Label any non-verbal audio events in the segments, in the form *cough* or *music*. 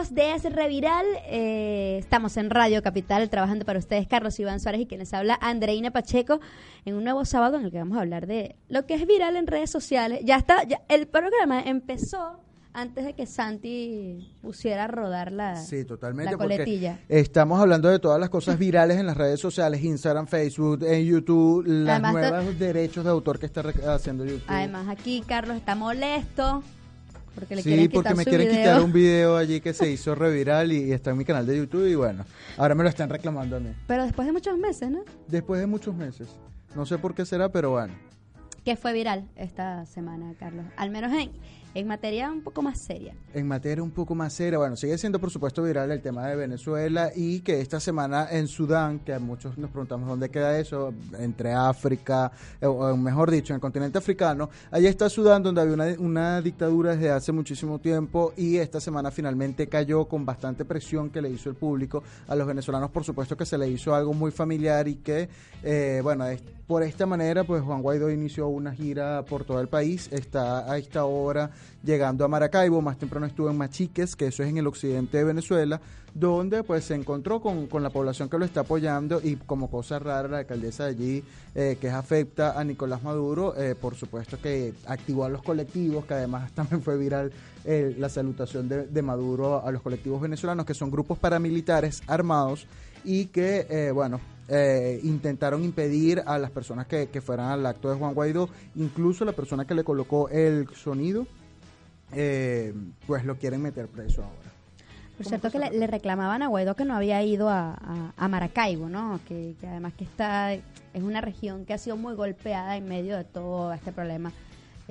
amigos de Es Reviral? Eh, estamos en Radio Capital trabajando para ustedes Carlos Iván Suárez y quienes habla Andreina Pacheco en un nuevo sábado en el que vamos a hablar de lo que es viral en redes sociales. Ya está, ya, el programa empezó antes de que Santi pusiera a rodar la, Sí, totalmente. la porque coletilla. Estamos hablando de todas las cosas virales en las redes sociales, Instagram, Facebook, en YouTube, de- nuevos derechos de autor que está haciendo YouTube. Además aquí Carlos está molesto porque le sí, porque me quieren video. quitar un *laughs* video allí que se hizo reviral y, y está en mi canal de YouTube y bueno, ahora me lo están reclamando a mí. Pero después de muchos meses, ¿no? Después de muchos meses. No sé por qué será, pero bueno. ¿Qué fue viral esta semana, Carlos? Al menos en, en materia un poco más seria. En materia un poco más seria, bueno, sigue siendo por supuesto viral el tema de Venezuela y que esta semana en Sudán, que a muchos nos preguntamos dónde queda eso, entre África, eh, o mejor dicho, en el continente africano, allí está Sudán donde había una, una dictadura desde hace muchísimo tiempo y esta semana finalmente cayó con bastante presión que le hizo el público a los venezolanos, por supuesto que se le hizo algo muy familiar y que, eh, bueno, es- por esta manera, pues Juan Guaidó inició una gira por todo el país, está a esta hora llegando a Maracaibo, más temprano estuvo en Machiques, que eso es en el occidente de Venezuela, donde pues se encontró con, con la población que lo está apoyando y como cosa rara la alcaldesa de allí, eh, que afecta a Nicolás Maduro, eh, por supuesto que activó a los colectivos, que además *laughs* también fue viral eh, la salutación de, Maduro a los colectivos venezolanos, que son grupos paramilitares armados y que, bueno, intentaron impedir a las personas que, que fueran al acto de Juan Guaidó, incluso la persona que le colocó el sonido, eh, pues lo quieren meter preso ahora. Por cierto que le, le reclamaban a Guaidó que no había ido a, a- a Maracaibo, ¿no? Que, que además que está es una región que ha sido muy golpeada en medio de todo este problema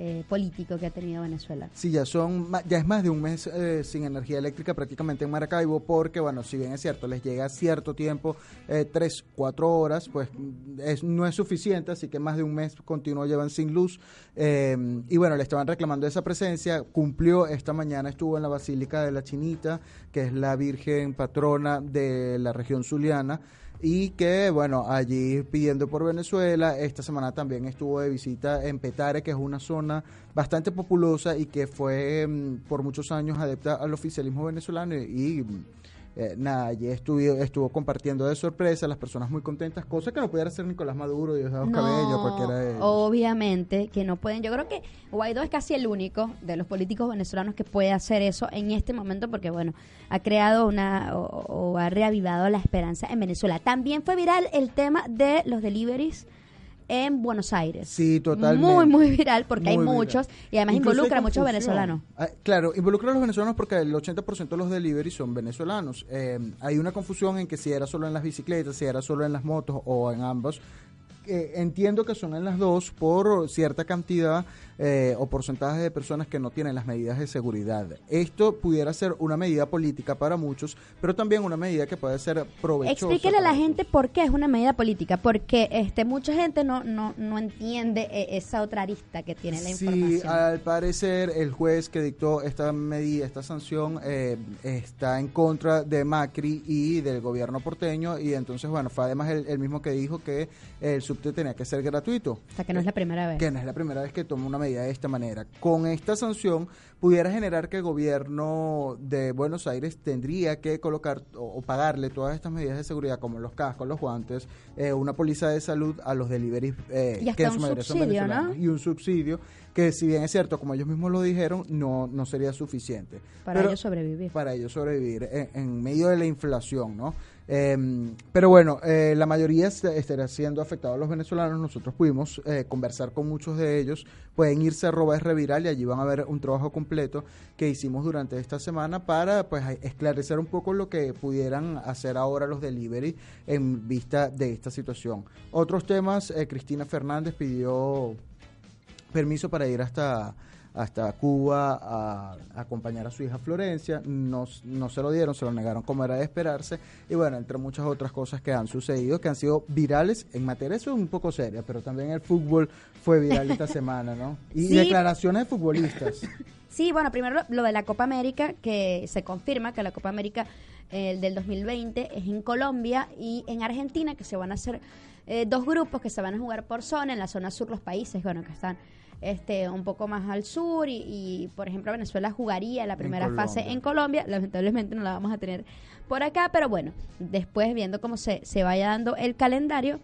eh, político que ha tenido Venezuela. Sí, ya son, ya es más de un mes eh, sin energía eléctrica prácticamente en Maracaibo, porque bueno, si bien es cierto, les llega cierto tiempo, eh, tres, cuatro horas, pues mm, es, no es suficiente, así que más de un mes continuo llevan sin luz. eh, y bueno, le estaban reclamando esa presencia, cumplió esta mañana, estuvo en la Basílica de la Chinita, que es la Virgen patrona de la región zuliana. Y que, bueno, allí pidiendo por Venezuela, esta semana también estuvo de visita en Petare, que es una zona bastante populosa y que fue mm, por muchos años adepta al oficialismo venezolano y, y, mm, eh, nada, allí estuvo, estuvo compartiendo de sorpresa, las personas muy contentas, cosa que no pudiera hacer Nicolás Maduro, Diosdado Cabello, cualquiera de ellos. obviamente que no pueden. Yo creo que Guaidó es casi el único de los políticos venezolanos que puede hacer eso en este momento porque, bueno, ha creado una o, o ha reavivado la esperanza en Venezuela. También fue viral el tema de los deliveries en Buenos Aires. Sí, totalmente. Muy, muy viral porque hay Muy viral. muchos y además Incluso involucra a hay muchos venezolanos. Ah, claro, involucra a los venezolanos porque el 80% de los delivery son venezolanos. Eh, hay una confusión en que si era solo en las bicicletas, si era solo en las motos o en ambos. Eh, entiendo que son en las dos por cierta cantidad eh, o porcentaje de personas que no tienen las medidas de seguridad. Esto pudiera ser una medida política para muchos, pero también una medida que puede ser provechosa. Explíquele a la gente por qué es una medida política, porque este mucha gente no no, no entiende eh, esa otra arista que tiene la Sí, información. al parecer el juez que dictó esta medida, esta sanción, eh, está en contra de Macri y del gobierno porteño y entonces, bueno, fue además el, el mismo que dijo que el subte tenía que ser gratuito. o sea, que no es la primera vez. Que no es la primera vez que toma una medida medida de esta manera. Con esta sanción pudiera generar que el gobierno de Buenos Aires tendría que colocar o, pagarle todas estas medidas de seguridad, como los cascos, los guantes, eh, una póliza de salud a los deliveries eh, que en su mayoría son venezolanos. Y un subsidio que, si bien es cierto, como ellos mismos lo dijeron, no, no sería suficiente. Para ellos sobrevivir. Para ellos sobrevivir en, en medio de la inflación, ¿no? Em, pero bueno, eh, la mayoría estará siendo afectados los venezolanos. Nosotros pudimos eh, conversar con muchos de ellos. Pueden irse a arroba reviral y allí van a ver un trabajo completo que hicimos durante esta semana para pues esclarecer un poco lo que pudieran hacer ahora los delivery en vista de esta situación. Otros temas, eh, Cristina Fernández pidió permiso para ir hasta hasta Cuba a, acompañar a su hija Florencia. No, no se lo dieron, se lo negaron como era de esperarse. Y bueno, entre muchas otras cosas que han sucedido, que han sido virales en materia, eso es un poco seria, pero también el fútbol fue viral esta *laughs* semana, ¿no? Y declaraciones de futbolistas. *laughs* Sí, bueno, primero lo, de la Copa América, que se confirma que la Copa América eh, del 2020 es en Colombia y en Argentina, que se van a hacer eh, dos grupos que se van a jugar por zona. En la zona sur los países, bueno, que están este un poco más al sur y, por ejemplo Venezuela jugaría la primera fase en Colombia, lamentablemente no la vamos a tener por acá, pero bueno, después viendo cómo se, se vaya dando el calendario,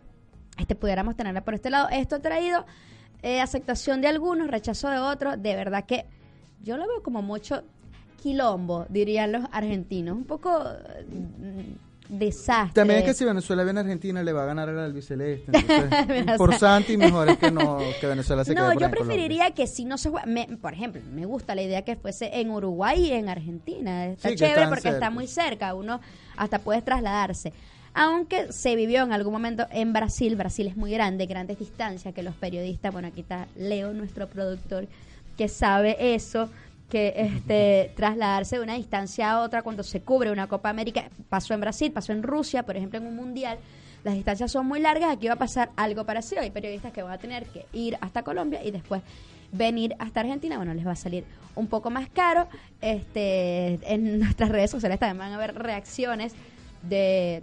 este pudiéramos tenerla por este lado. Esto ha traído eh, aceptación de algunos, rechazo de otros, de verdad que yo lo veo como mucho quilombo, dirían los argentinos, un poco desastre. También es que si Venezuela viene a Argentina le va a ganar al albiceleste. *laughs* por Santi mejor es que no que Venezuela se No, yo preferiría que si no se juega, por ejemplo, me gusta la idea que fuese en Uruguay y en Argentina. Está chévere porque está muy cerca, uno hasta puede trasladarse. Aunque se vivió en algún momento en Brasil, Brasil es muy grande, grandes distancias, que los periodistas, bueno, aquí está Leo, nuestro productor, que sabe eso, que este, trasladarse de una distancia a otra cuando se cubre una Copa América. Pasó en Brasil, pasó en Rusia, por ejemplo, en un mundial. Las distancias son muy largas, aquí va a pasar algo parecido. Hay periodistas que van a tener que ir hasta Colombia y después venir hasta Argentina. Bueno, les va a salir un poco más caro. Este, en *laughs* nuestras redes sociales también van a haber reacciones de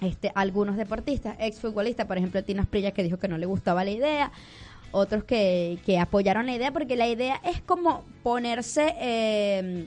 este, algunos deportistas, exfutbolistas, por ejemplo, Tina Prilla que dijo que no le gustaba la idea otros que, que apoyaron la idea, porque la idea es como ponerse, eh,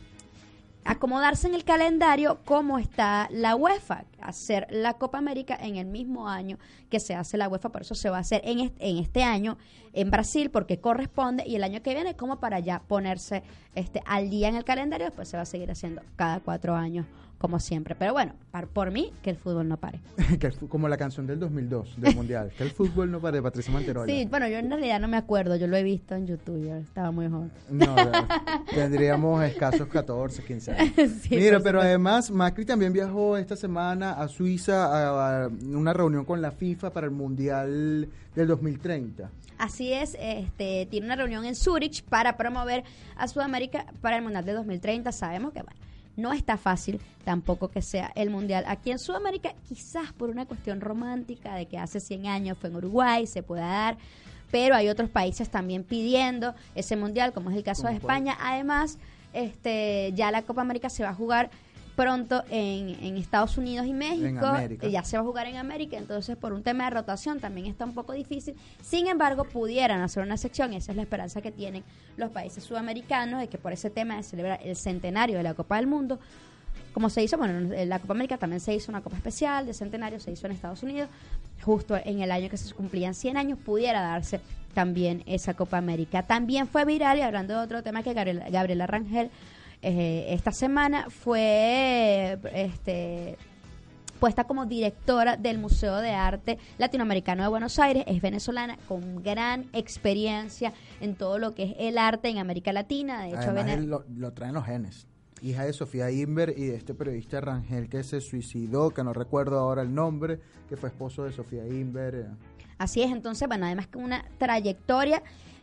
acomodarse en el calendario como está la UEFA, hacer la Copa América en el mismo año que se hace la UEFA, por eso se va a hacer en este, en este año en Brasil, porque corresponde, y el año que viene como para ya ponerse este al día en el calendario, después se va a seguir haciendo cada cuatro años como siempre. Pero bueno, por mí, que el fútbol no pare. *laughs* como la canción del 2002, del Mundial, que el fútbol no pare, Patricia Manterola. Sí, bueno, yo en realidad no me acuerdo, yo lo he visto en YouTube, yo estaba muy joven. No, *laughs* tendríamos escasos 14, 15 años. *laughs* Mira, pero además Macri también viajó esta semana a Suiza a, una reunión con la FIFA para el Mundial del 2030. Así es, este, tiene una reunión en Zurich para promover a Sudamérica para el Mundial de 2030. Sabemos que, bueno, no está fácil tampoco que sea el Mundial aquí en Sudamérica, quizás por una cuestión romántica de que hace 100 años fue en Uruguay, se pueda dar, pero hay otros países también pidiendo ese Mundial, como es el caso de España. Además, este ya la Copa América se va a jugar pronto en, Estados Unidos y México. Ya se va a jugar en América, entonces por un tema de rotación también está un poco difícil. Sin embargo, pudieran hacer una sección, y esa es la esperanza que tienen los países sudamericanos, de que por ese tema de celebrar el centenario de la Copa del Mundo, como se hizo, bueno, en la Copa América también se hizo una Copa Especial de centenario, se hizo en Estados Unidos, justo en el año que se cumplían 100 años, pudiera darse también esa Copa América. También fue viral, y hablando de otro tema que Gabriela, Gabriela Rangel eh, esta semana fue este, puesta como directora del Museo de Arte Latinoamericano de Buenos Aires. Es venezolana con gran experiencia en todo lo que es el arte en América Latina. De hecho, lo, lo traen los genes hija de Sofía Inver y de este periodista Rangel que se suicidó, que no recuerdo ahora el nombre, que fue esposo de Sofía Inver. Así es, entonces, bueno, además que una trayectoria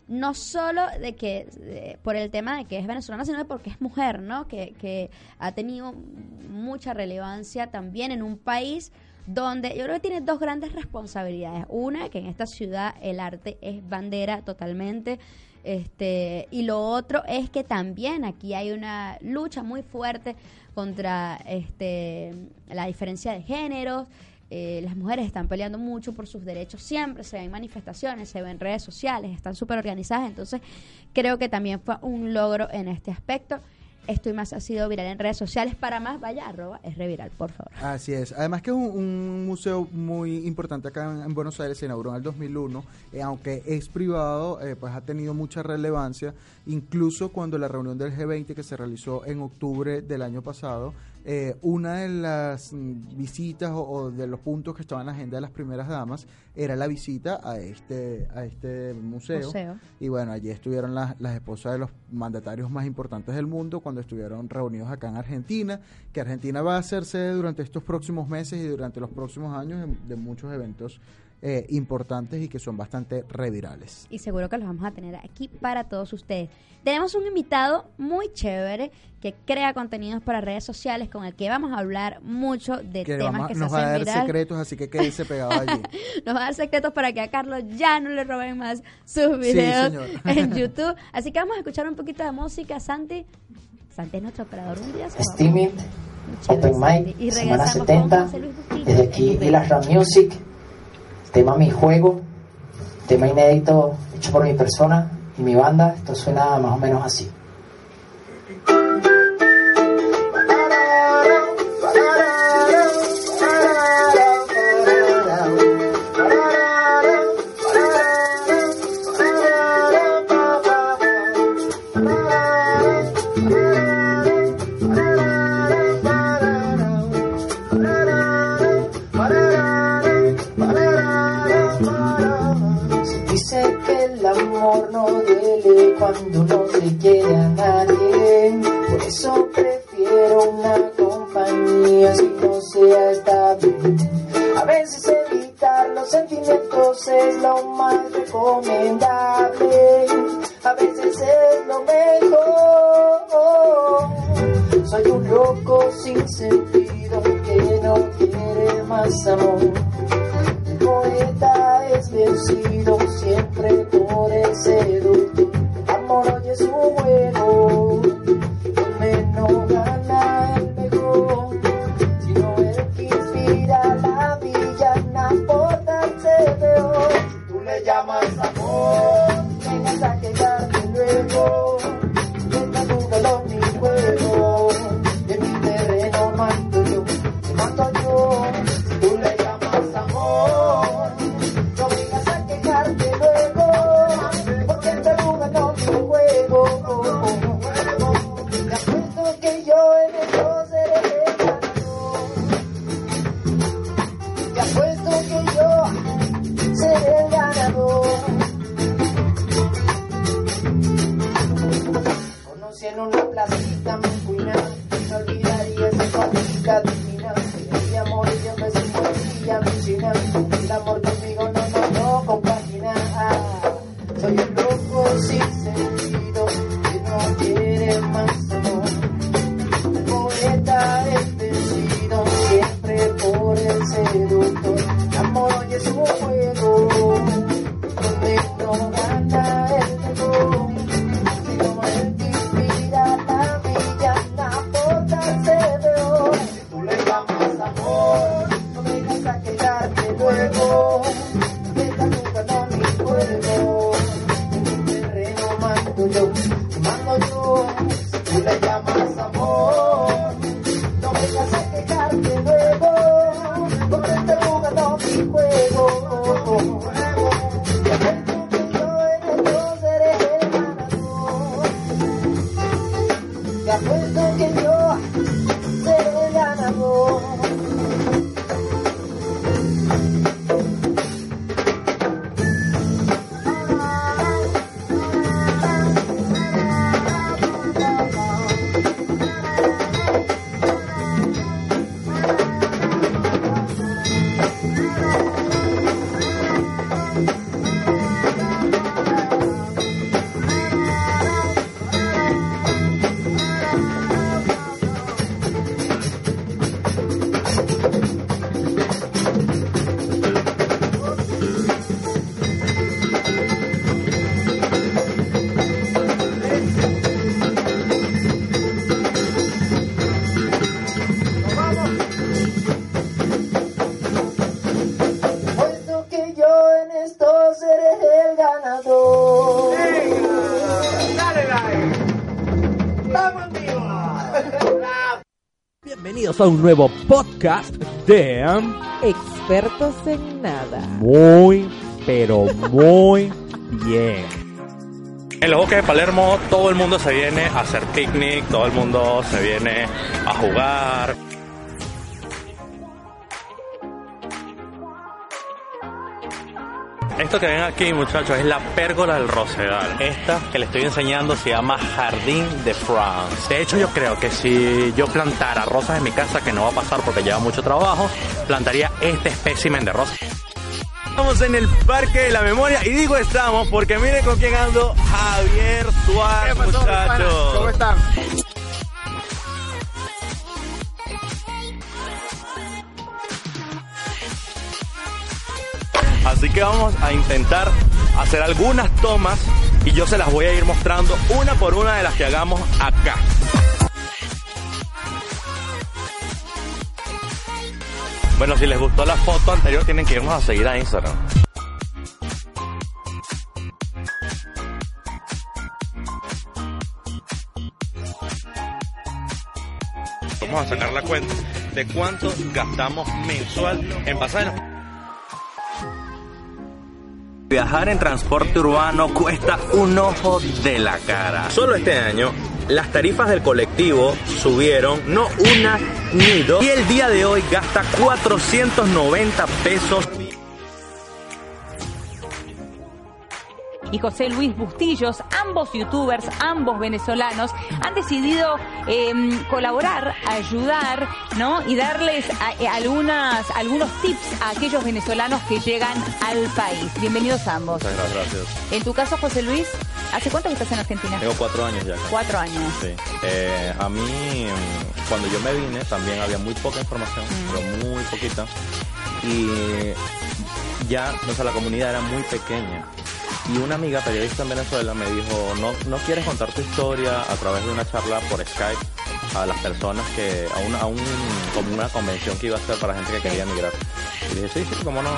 no solo de que por el tema de que es venezolana, sino porque es mujer, ¿no? Que, que ha tenido mucha relevancia también en un país donde yo creo que tiene dos grandes responsabilidades. Una, que en esta ciudad el arte es bandera totalmente. Este, y lo otro es que también aquí hay una lucha muy fuerte contra este, la diferencia de géneros, eh, las mujeres están peleando mucho por sus derechos siempre, se ven manifestaciones, se ven redes sociales, están súper organizadas, entonces creo que también fue un logro en este aspecto. Esto y más ha sido viral en redes sociales. Para más, vaya, arroba es reviral, por favor. Así es. Además que es un, un museo muy importante acá en, en Buenos Aires, se inauguró en el 2001, eh, aunque es privado, eh, pues ha tenido mucha relevancia, incluso cuando la reunión del G20 que se realizó en octubre del año pasado, eh, una de las mm, visitas o, o de los puntos que estaban en la agenda de las primeras damas era la visita a este, a este museo. Museo. Y bueno, allí estuvieron las, las esposas de los mandatarios más importantes del mundo cuando estuvieron reunidos acá en Argentina, que Argentina va a hacerse durante estos próximos meses y durante los próximos años de, de muchos eventos eh, importantes y que son bastante revirales. y seguro que los vamos a tener aquí para todos ustedes. Tenemos un invitado muy chévere que crea contenidos para redes sociales con el que vamos a hablar mucho de Que temas vamos- que se nos va a dar viral. secretos, así que quédese pegado allí. *laughs* Nos va a dar secretos para que a Carlos ya no le roben más sus videos señor. en *laughs* YouTube. Así que vamos a escuchar un poquito de música. Santi, Santi es nuestro operador un día. se va. Steaming, Muy chévere, Open. Mic, semana regresamos con 70, José Luis Bustillo desde aquí Ashram Music, tema Mi Juego, tema inédito hecho por mi persona y mi banda, esto suena más o menos así. Cuando no se quiere a nadie. Por eso prefiero una compañía si no sea estable. A veces evitar los sentimientos es lo más recomendable. A veces es lo mejor. Soy un loco sin sentido que no quiere más amor. El poeta es vencido siempre bienvenidos a un nuevo podcast de Expertos en nada. Muy, pero muy bien. En los bosques de Palermo todo el mundo se viene a hacer picnic, todo el mundo se viene a jugar. Que ven aquí, muchachos, es la pérgola del Rosedal. Esta que le estoy enseñando se llama Jardín de France. De hecho, yo creo que si yo plantara rosas en mi casa, que no va a pasar porque lleva mucho trabajo, plantaría este espécimen de rosas. Estamos en el Parque de la Memoria y digo estamos porque miren con quién ando, Javier Suárez, muchachos. ¿Cómo están? Así que vamos a intentar hacer algunas tomas y yo se las voy a ir mostrando una por una de las que hagamos acá. Bueno, si les gustó la foto anterior tienen que irnos a seguir a Instagram. Vamos a sacar la cuenta de cuánto gastamos mensual en pasajes. Viajar en transporte urbano cuesta un ojo de la cara. Solo este año, las tarifas del colectivo subieron no una ni dos. Y el día de hoy gasta 490 pesos. Y José Luis Bustillos, ambos youtubers, ambos venezolanos, han decidido eh, colaborar, ayudar, ¿no? Y darles a- eh, algunas, algunos tips a aquellos venezolanos que llegan al país. Bienvenidos ambos. Muchas gracias. En tu caso, José Luis, ¿hace cuánto que estás en Argentina? Tengo cuatro años ya. Cuatro años. Sí. Eh, a mí, mm, cuando yo me vine, también había muy poca información, pero muy poquita. Y ya, o sea, la comunidad era muy pequeña. Y una amiga periodista en Venezuela me dijo, no, no quieres contar tu historia a través de una charla por Skype a las personas que, a una, a un, como una convención que iba a ser para gente que quería emigrar. Y dije, sí, sí, cómo no.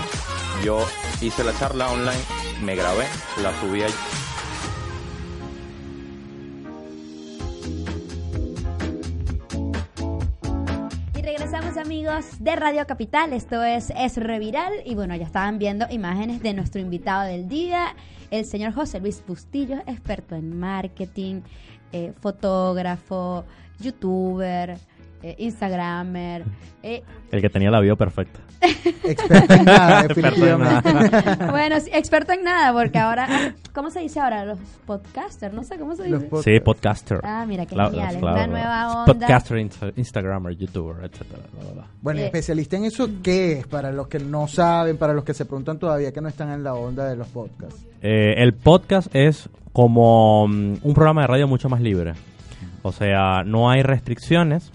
Yo hice la charla online, me grabé, la subí a Y regresamos amigos de Radio Capital, esto es Es Reviral y bueno, ya estaban viendo imágenes de nuestro invitado del día, el señor José Luis Bustillo, experto en marketing, eh, fotógrafo, youtuber, eh, instagramer, eh, El que tenía la vida perfecta. Experto en nada, *laughs* Experto en definitivamente. *laughs* bueno, sí, experto en nada porque ahora, ¿cómo se dice ahora? Los podcasters, no sé cómo se dice. pod- Sí, podcaster. Ah, mira qué Claro, genial, es claro, una claro. nueva onda. Podcaster, insta- Instagramer, YouTuber, etcétera. Bueno, Eh. especialista en eso, ¿qué es? Para los que no saben, para los que se preguntan todavía que no están en la onda de los podcasts. Eh, el podcast es como mm, un programa de radio mucho más libre. O sea, no hay restricciones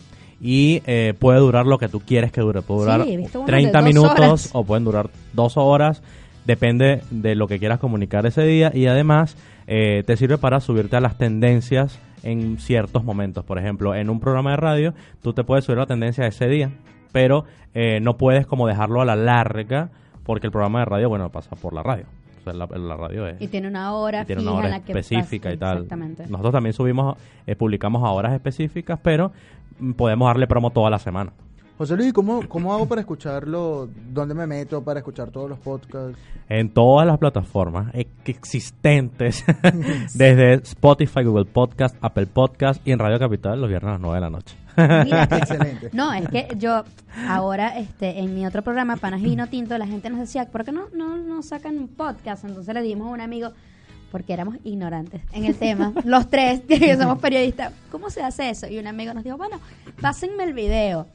y eh, puede durar lo que tú quieres que dure. Puede durar Sí, he visto unos 30 de dos minutos horas. o pueden durar dos horas. Depende de lo que quieras comunicar ese día y además eh, te sirve para subirte a las tendencias en ciertos momentos. Por ejemplo, en un programa de radio tú te puedes subir a la tendencia de ese día, pero eh, no puedes como dejarlo a la larga porque el programa de radio, bueno, pasa por la radio. Sea, la, la radio es Y tiene una hora y tiene fija una hora en la que específica pasa- y tal. Exactamente. Nosotros también subimos, eh, publicamos a horas específicas, pero mm, podemos darle promo toda la semana. José Luis, ¿cómo, ¿cómo hago para escucharlo? ¿Dónde me meto para escuchar todos los podcasts? En todas las plataformas ex- existentes, *laughs* desde Spotify, Google Podcast, Apple Podcast y en Radio Capital los viernes a las 9 de la noche. Mira, *laughs* Excelente. No, es que yo ahora este en mi otro programa Panas Vino Tinto la gente nos decía, ¿por qué no no, no sacan un podcast? Entonces le dimos a un amigo porque éramos ignorantes en el tema, *laughs* los tres que somos periodistas, ¿cómo se hace eso? Y un amigo nos dijo, bueno, pásenme el video.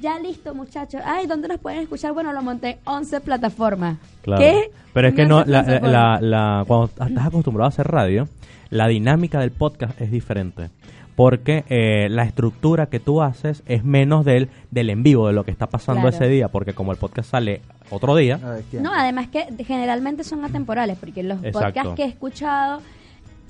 Ya listo, muchachos. Ay, ¿dónde nos pueden escuchar? Bueno, lo monté en 11 plataformas. Claro. ¿Qué? Pero es que no, 11 la, la, la- cuando estás acostumbrado a hacer radio, la dinámica del podcast es diferente. Porque eh, la estructura que tú haces es menos del, del en vivo, de lo que está pasando Claro. ese día. Porque como el podcast sale otro día, A ver, ¿quién? No, además que generalmente son atemporales, porque los Exacto. podcasts que he escuchado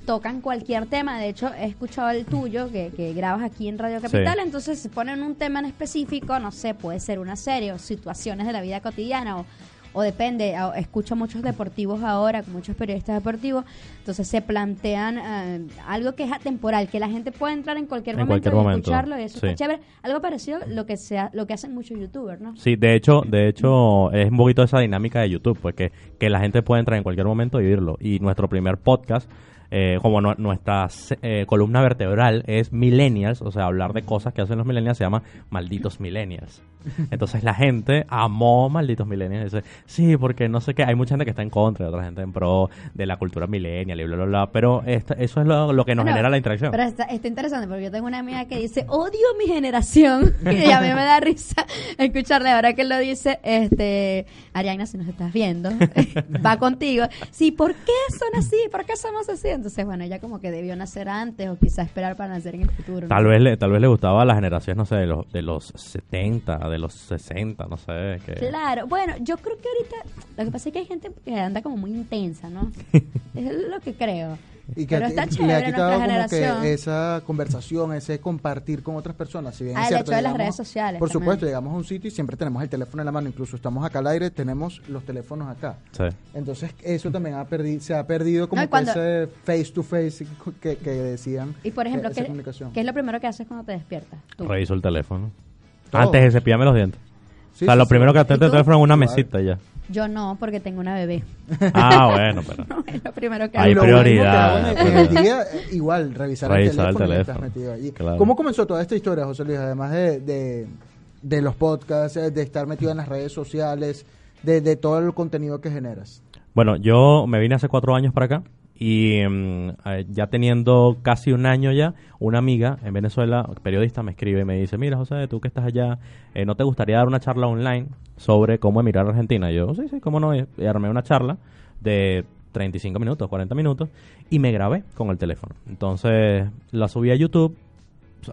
tocan cualquier tema. De hecho, he escuchado el tuyo que, que grabas aquí en Radio Capital. Sí. Entonces se ponen un tema en específico, no sé, puede ser una serie o situaciones de la vida cotidiana o o depende, a- escucho muchos deportivos ahora, muchos periodistas deportivos, entonces se plantean eh, algo que es atemporal, que la gente puede entrar en cualquier En momento cualquier y momento, escucharlo y eso sí. está chévere. Algo parecido lo que sea, lo que hacen muchos youtubers, ¿no? Sí, de hecho, de hecho es un poquito esa dinámica de YouTube, pues que, que la gente puede entrar en cualquier momento y oírlo. Y nuestro primer podcast, eh, como nu- nuestra eh, columna vertebral es Millennials, o sea, hablar de cosas que hacen los Millennials se llama Malditos Millennials. *laughs* Entonces la gente amó Malditos Millennials. Dice, sí, porque no sé qué, hay mucha gente que está en contra otra gente en pro de la cultura millennial y bla, bla, bla. Pero esta- eso es lo, lo que nos genera la interacción. Pero está, está interesante porque yo tengo una amiga que dice, odio mi generación. *laughs* y a mí me da risa escucharle. Ahora que lo dice, este, Ariana, si nos estás viendo, *laughs* va contigo. Sí, ¿por qué son así? ¿Por qué somos así? Entonces, bueno, ella como que debió nacer antes o quizás esperar para nacer en el futuro. ¿no? Tal vez, le, tal vez le gustaba a la generación, no sé, de los, de los 70, de los 60, no sé. Que... Claro, bueno, yo creo que ahorita lo que pasa es que hay gente que anda como muy intensa, ¿no? *laughs* es lo que creo. Y que Pero le ha quitado nuestra como generación. que esa conversación, ese compartir con otras personas. Si bien Ah, es el hecho de las redes sociales Por también. supuesto, llegamos a un sitio y siempre tenemos el teléfono en la mano. Incluso estamos acá al aire, tenemos los teléfonos acá. Sí. Entonces, eso también ha perdi se ha perdido como No, cuando- ese face to face que, que decían. Y por ejemplo, ¿qué, es lo primero que haces cuando te despiertas? Tú. Reviso el teléfono. Todo. Antes de cepillarme los dientes. Sí, o sea, sí, lo sí. primero que ¿Y atento el teléfono en una mesita ya. Yo no, porque tengo una bebé. Ah, bueno, pero. *laughs* No, es lo primero que Hay lo prioridad, el- en el día, *laughs* igual, revisar, Revisar el el teléfono, mientras teléfono. metido allí. Claro. ¿Cómo comenzó toda esta historia, José Luis? Además de, de, de los podcasts, eh, de estar metido en las redes sociales, de, de todo el contenido que generas. Bueno, yo me vine hace cuatro años para acá y mm, eh, ya teniendo casi un año ya, una amiga en Venezuela, periodista, me escribe y me dice, mira José, tú que estás allá, eh, ¿no te gustaría dar una charla online sobre cómo emigrar a Argentina? Y yo, sí, sí, cómo no, y armé una charla de 35 minutos, 40 minutos y me grabé con el teléfono. Entonces la subí a YouTube,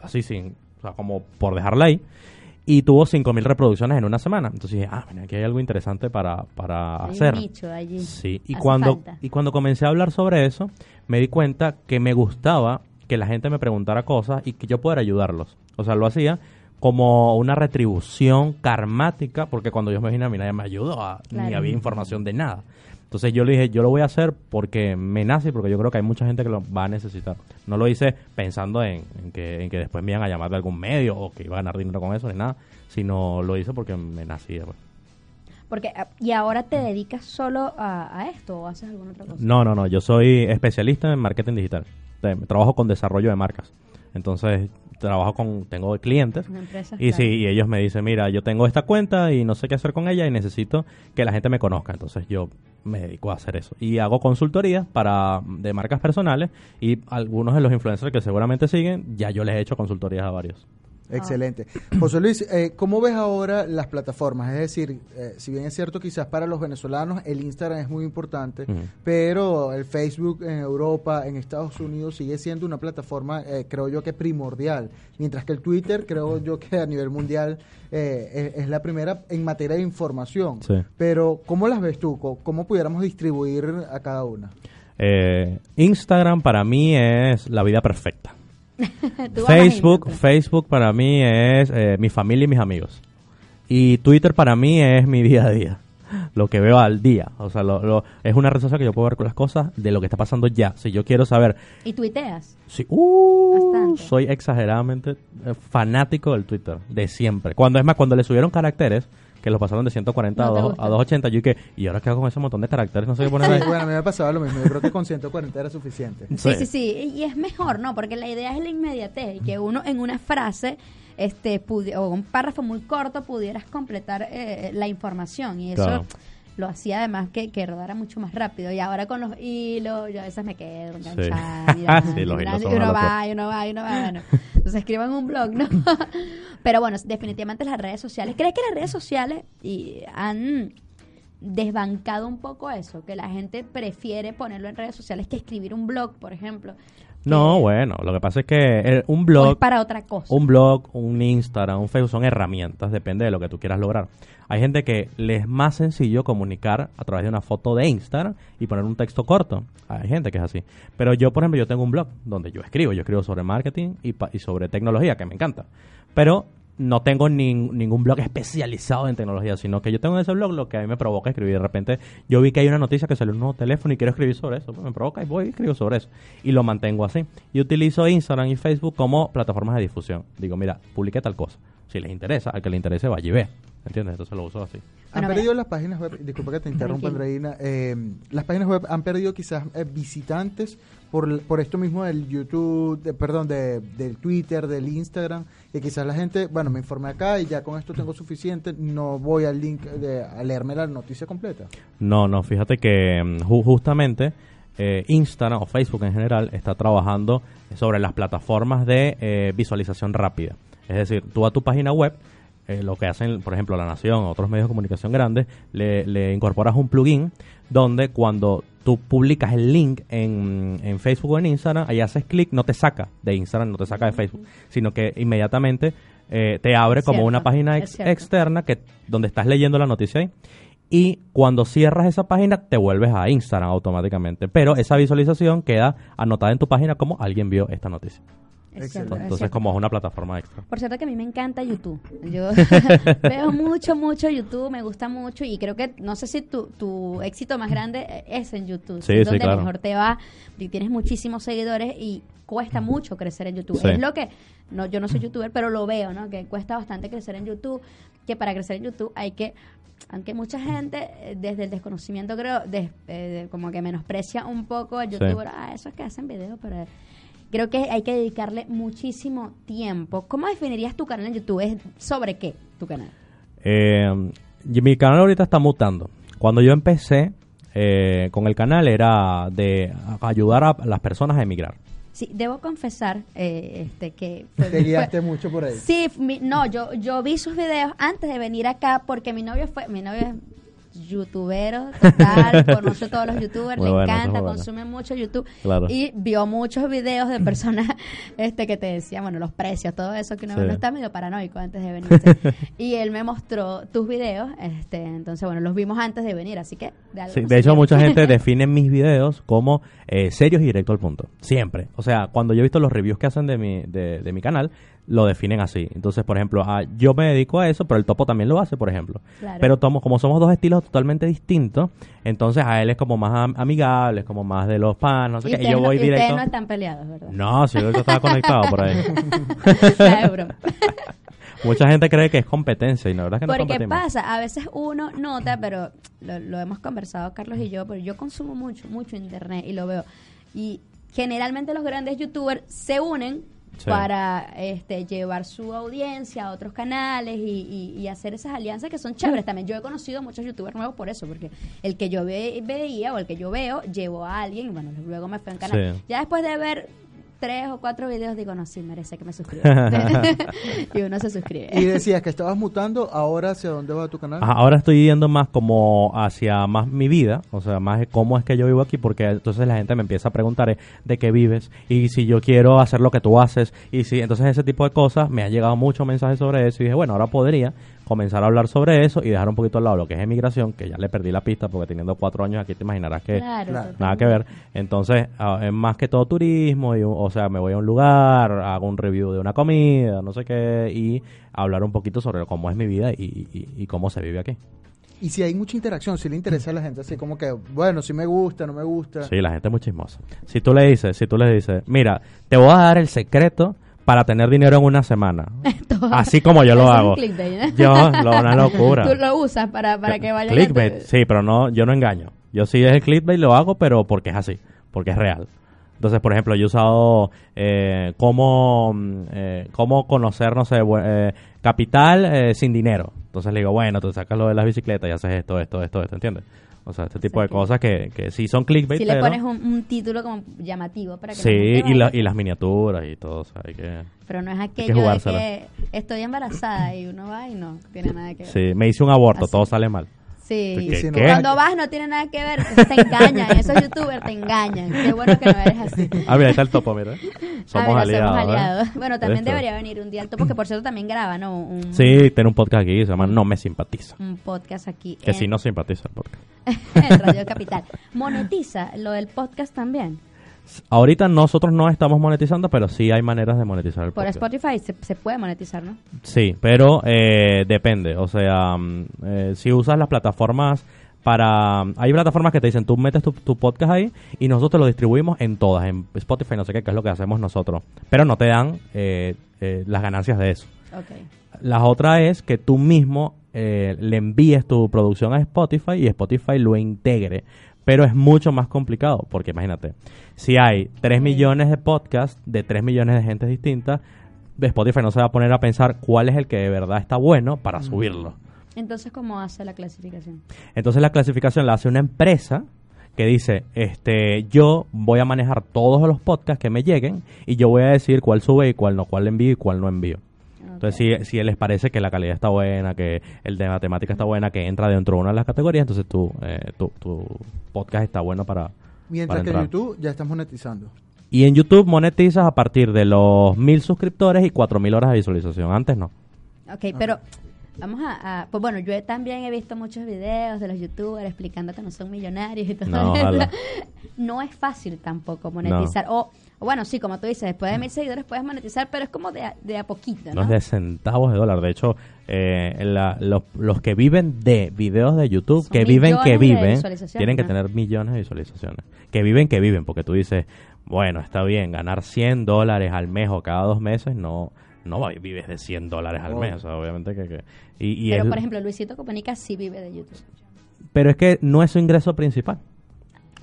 así sin, o sea, como por dejarla ahí. Y tuvo 5.000 reproducciones en una semana. Entonces dije, ah, mira, aquí hay algo interesante para, para Hay un hacer. nicho allí. Sí, y Hace cuando, falta. y cuando comencé a hablar sobre eso, me di cuenta que me gustaba que la gente me preguntara cosas y que yo pudiera ayudarlos. O sea, lo hacía como una retribución karmática, porque cuando yo me vine a mí nadie me ayudó, a- ni había información de nada. Entonces yo le dije, yo lo voy a hacer porque me nace y porque yo creo que hay mucha gente que lo va a necesitar. No lo hice pensando en, en que, en que después me iban a llamar de algún medio o que iba a ganar dinero con eso ni nada, sino lo hice porque me nacía. pues. Porque, ah, ¿Y ahora te dedicas solo a, a esto o haces alguna otra cosa? No, no, no. Yo soy especialista en marketing digital. Trabajo con desarrollo de marcas. Entonces, trabajo con, tengo clientes. Una empresa, Y claro. sí, y ellos me dicen, mira, yo tengo esta cuenta y no sé qué hacer con ella y necesito que la gente me conozca. Entonces, yo me dedico a hacer eso. Y hago consultorías para de marcas personales y algunos de los influencers que seguramente siguen, ya yo les he hecho consultorías a varios. Excelente. José Luis, eh, ¿cómo ves ahora las plataformas? Es decir, eh, si bien es cierto quizás para los venezolanos el Instagram es muy importante, Ujú. pero el Facebook en Europa, en Estados Unidos sigue siendo una plataforma, eh, creo yo que primordial, mientras que el Twitter creo yo que a nivel mundial eh, es, es la primera en materia de información. Sí. Pero ¿cómo las ves tú? ¿Cómo, cómo pudiéramos distribuir a cada una? Eh, Instagram para mí es la vida perfecta. *laughs* Facebook, Instagram. Facebook para mí es eh, mi familia y mis amigos. Y Twitter para mí es mi día a día. Lo que veo al día. O sea, lo- lo- es una red social que yo puedo ver con las cosas de lo que está pasando ya. Si yo quiero saber ¿Y tuiteas? Sí, uh, soy exageradamente eh, fanático del Twitter, de siempre. Cuando es más, cuando le subieron caracteres, que los pasaron de 140 No a, dos- gusta. a 280, yo que ¿y ahora qué hago con ese montón de caracteres? No sé qué poner ahí. Sí, bueno, a mí me pasaba lo mismo. Yo creo que con 140 era suficiente. Sí, sí, sí. Y es mejor, ¿no? Porque la idea es la inmediatez y que uno en una frase este o un párrafo muy corto pudieras completar eh, la información y eso Claro. Lo hacía además que, que rodara mucho más rápido. Y ahora con los hilos yo a veces me quedo enganchada *laughs* mirando, Sí, los hilos mirando, y uno va y uno va y uno va bueno. Entonces escriban un blog no *laughs* pero bueno definitivamente las redes sociales. ¿crees que las redes sociales y han desbancado un poco eso que la gente prefiere ponerlo en redes sociales que escribir un blog por ejemplo No, bueno, lo que pasa es que eh, un o es blog, para otra cosa un blog, un Instagram, un Facebook son herramientas, depende de lo que tú quieras lograr. Hay gente que le es más sencillo comunicar a través de una foto de Instagram y poner un texto corto. Hay gente que es así. Pero yo, por ejemplo, yo tengo un blog donde yo escribo, yo escribo sobre marketing y, pa- y sobre tecnología, que me encanta. Pero no tengo nin- ningún blog especializado en tecnología, sino que yo tengo en ese blog lo que a mí me provoca escribir. De repente yo vi que hay una noticia que salió en un nuevo teléfono y quiero escribir sobre eso. Pues me provoca y voy y escribo sobre eso. Y lo mantengo así. Y utilizo Instagram y Facebook como plataformas de difusión. Digo, mira, publiqué tal cosa. Si les interesa, al que le interese, vaya y ve. ¿Entiendes? Entonces lo uso así. Han Bueno, perdido las páginas web, disculpa que te *laughs* interrumpa. Andreina, eh, las páginas web han perdido quizás eh, visitantes por, por esto mismo del YouTube, perdón, de, del Twitter, del Instagram, que quizás la gente, bueno, me informé acá y ya con esto tengo suficiente, no voy al link de, a leerme la noticia completa. No, no, fíjate que mm, ju- justamente eh, Instagram o Facebook en general está trabajando sobre las plataformas de eh, visualización rápida. Es decir, tú a tu página web, eh, lo que hacen, por ejemplo, La Nación o otros medios de comunicación grandes, le, le incorporas un plugin donde cuando tú publicas el link en, en Facebook o en Instagram, ahí haces clic, no te saca de Instagram, no te saca de Facebook, sino que inmediatamente eh, te abre como Cierto, una página ex- externa que donde estás leyendo la noticia ahí y cuando cierras esa página te vuelves a Instagram automáticamente. Pero esa visualización queda anotada en tu página como alguien vio esta noticia. Es es Entonces como es una plataforma extra. Por cierto que a mí me encanta YouTube. Yo *laughs* *laughs* veo mucho, mucho YouTube, me gusta mucho y creo que, no sé si tu, tu éxito más grande es en YouTube. Sí, es sí, donde claro. mejor te va y tienes muchísimos seguidores y cuesta mucho crecer en YouTube. Sí. Es lo que, no, yo no soy youtuber, pero lo veo, ¿no? Que cuesta bastante crecer en YouTube, que para crecer en YouTube hay que aunque mucha gente eh, desde el desconocimiento creo eh, de- como que menosprecia un poco al Sí. youtuber ah esos que hacen videos pero creo que hay que dedicarle muchísimo tiempo ¿cómo definirías tu canal en YouTube? ¿es sobre qué tu canal? Eh, y mi canal ahorita está mutando. Cuando yo empecé eh, con el canal era de ayudar a las personas a emigrar. sí debo confesar eh, este que fue- Te guiaste fue- mucho por ahí. Sí, mi- no, yo, yo vi sus videos antes de venir acá porque mi novio fue, mi novio es youtubero total, *laughs* conoce todos los youtubers, Muy le bueno, encanta, bueno. consume mucho YouTube Claro. y vio muchos videos de personas *laughs* este que te decían, bueno, los precios, todo eso que uno Sí. uno está medio paranoico antes de venirse. *laughs* y él me mostró tus videos, este, entonces bueno, los vimos antes de venir, así que de, algo Sí, de hecho, mucha gente define mis videos como eh, serios y directo al punto. Siempre. O sea, cuando yo he visto los reviews que hacen de mi, de, de mi canal, lo definen así. Entonces, por ejemplo, ah, yo me dedico a eso, pero el topo también lo hace, por ejemplo. Claro. Pero tomo, como somos dos estilos totalmente distintos, entonces a él es como más am- amigable, es como más de los fans, no sé y qué. Y yo no, voy y ustedes directo. no están peleados, ¿verdad? No, si yo estaba conectado por ahí. *laughs* *laughs* Mucha gente cree que es competencia y la verdad es que no Porque pasa, a veces uno nota, pero lo, lo hemos conversado Carlos y yo, pero yo consumo mucho, mucho internet y lo veo. Y generalmente los grandes youtubers se unen Sí. para este, llevar su audiencia a otros canales y, y- y hacer esas alianzas que son chéveres también. Yo he conocido muchos youtubers nuevos por eso, porque el que yo ve- veía o el que yo veo llevó a alguien y bueno, luego me fue en canal. Sí. Ya después de ver tres o cuatro videos digo, no, sí, merece que me suscriba. *laughs* *laughs* y uno se suscribe. Y decías que estabas mutando, ahora hacia dónde va tu canal? Ajá, ahora estoy yendo más como hacia más mi vida, o sea, más de cómo es que yo vivo aquí, porque entonces la gente me empieza a preguntar eh, de qué vives y si yo quiero hacer lo que tú haces y si entonces ese tipo de cosas me han llegado muchos mensajes sobre eso y dije, bueno, ahora podría comenzar a hablar sobre eso y dejar un poquito al lado lo que es emigración, que ya le perdí la pista porque teniendo cuatro años aquí te imaginarás que Claro, Claro. nada que ver. Entonces, ah, es más que todo turismo, y, o sea, me voy a un lugar, hago un review de una comida, no sé qué, y hablar un poquito sobre cómo es mi vida y, y- y cómo se vive aquí. Y si hay mucha interacción, si le interesa a la gente, así como que, bueno, si me gusta, no me gusta. Sí, la gente es muy chismosa. Si tú le dices, si tú le dices, mira, te voy a dar el secreto para tener dinero en una semana. *laughs* Así como yo *laughs* lo hago. ¿eh? Yo, lo, *laughs* una locura. Tú lo usas para, para que vayan a Clickbait, tu- sí, pero no, yo no engaño. Yo sí es el clickbait, lo hago, pero porque es así, porque es real. Entonces, por ejemplo, yo he usado eh, cómo, mm, eh, cómo conocer, no sé, eh, capital eh, sin dinero. Entonces le digo, bueno, tú sacas lo de las bicicletas y haces esto, esto, esto, esto, ¿entiendes? O sea, este tipo de cosas que, que sí son clickbait, Si le pones un, un título como llamativo para que Sí, y, la- y las miniaturas y todo, o sea, hay que... Pero no es que aquello de jugársela. que estoy embarazada y uno va y no tiene nada que ver. Sí, me hice un aborto, Así. todo sale mal. Sí. ¿Qué- si no-? Cuando vas no tiene nada que ver, te engañan, esos youtubers te engañan. Qué bueno que no eres así. Ah, mira, ahí está el topo, mira. *laughs* Somos mira, aliados. somos ¿eh? aliados. *laughs* Bueno, también debería venir un día al topo, que por cierto también graba, ¿no? Un, Sí, tiene un podcast aquí, se llama No me simpatiza. un podcast aquí Que en, sí no simpatiza el podcast. *laughs* en Radio Capital. ¿Monetiza lo del podcast también? Ahorita nosotros no estamos monetizando, pero sí hay maneras de monetizar el Por podcast. Spotify se, se puede monetizar, ¿no? Sí, pero eh, depende. O sea, mm, eh, si usas las plataformas para... Hay plataformas que te dicen, tú metes tu, tu podcast ahí y nosotros te lo distribuimos en todas, en Spotify, no sé qué, que es lo que hacemos nosotros. Pero no te dan eh, eh, las ganancias de eso. La otra es que tú mismo eh, le envíes tu producción a Spotify y Spotify lo integre. Pero es mucho más complicado, porque imagínate, si hay 3 millones de podcasts de 3 millones de gente distintas, Spotify no se va a poner a pensar cuál es el que de verdad está bueno para subirlo. Entonces, ¿cómo hace la clasificación? Entonces la clasificación la hace una empresa que dice, este, yo voy a manejar todos los podcasts que me lleguen y yo voy a decir cuál sube y cuál no, cuál envío y cuál no envío. Entonces, si, si les parece que la calidad está buena, que el de matemática está buena, que entra dentro de una de las categorías, entonces tu, eh, tu, tu podcast está bueno para, Mientras para que en. YouTube ya estás monetizando. Y en YouTube monetizas a partir de los mil suscriptores y cuatro mil horas de visualización. Antes no. Ok, pero vamos a, a- Pues bueno, yo también he visto muchos videos de los youtubers explicando que no son millonarios y todo No, eso. *laughs* No es fácil tampoco monetizar. O, o bueno, sí, como tú dices, después de mil seguidores puedes monetizar, pero es como de a, de a poquito, No ¿no? es de centavos de dólar. De hecho, eh, la- los, los que viven de videos de YouTube, Son que viven, que viven, tienen que ¿no? tener millones de visualizaciones. Que viven, que viven, porque tú dices, bueno, está bien, ganar 100 dólares al mes o cada dos meses, no no va- vives de 100 dólares al mes. O sea, obviamente que... que- y, y pero, es- por ejemplo, Luisito Comunica sí vive de YouTube. pero es que no es su ingreso principal.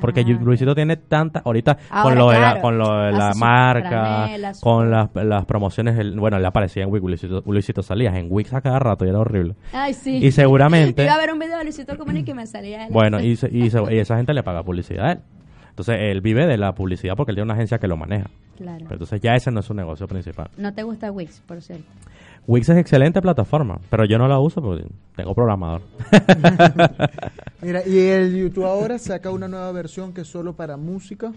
Porque Ah. Luisito tiene tanta, ahorita Ahora, con lo de la, con lo de la marca, con las, las promociones, el- bueno, él aparecía en Wix, Luisito, Luisito salía en Wix a cada rato y era horrible. Ay, sí. Y seguramente, *laughs* Iba a ver un video de Luisito Comunica y me salía él. bueno, y, *laughs* se- y, se- y esa gente le paga publicidad a él. Entonces él vive de la publicidad porque él tiene una agencia que lo maneja. Claro. Pero entonces ya ese no es su negocio principal. No te gusta Wix, por cierto. Wix es excelente plataforma, pero yo no la uso porque tengo programador. *laughs* *laughs* Mira, y el YouTube ahora saca una nueva versión que es solo para música.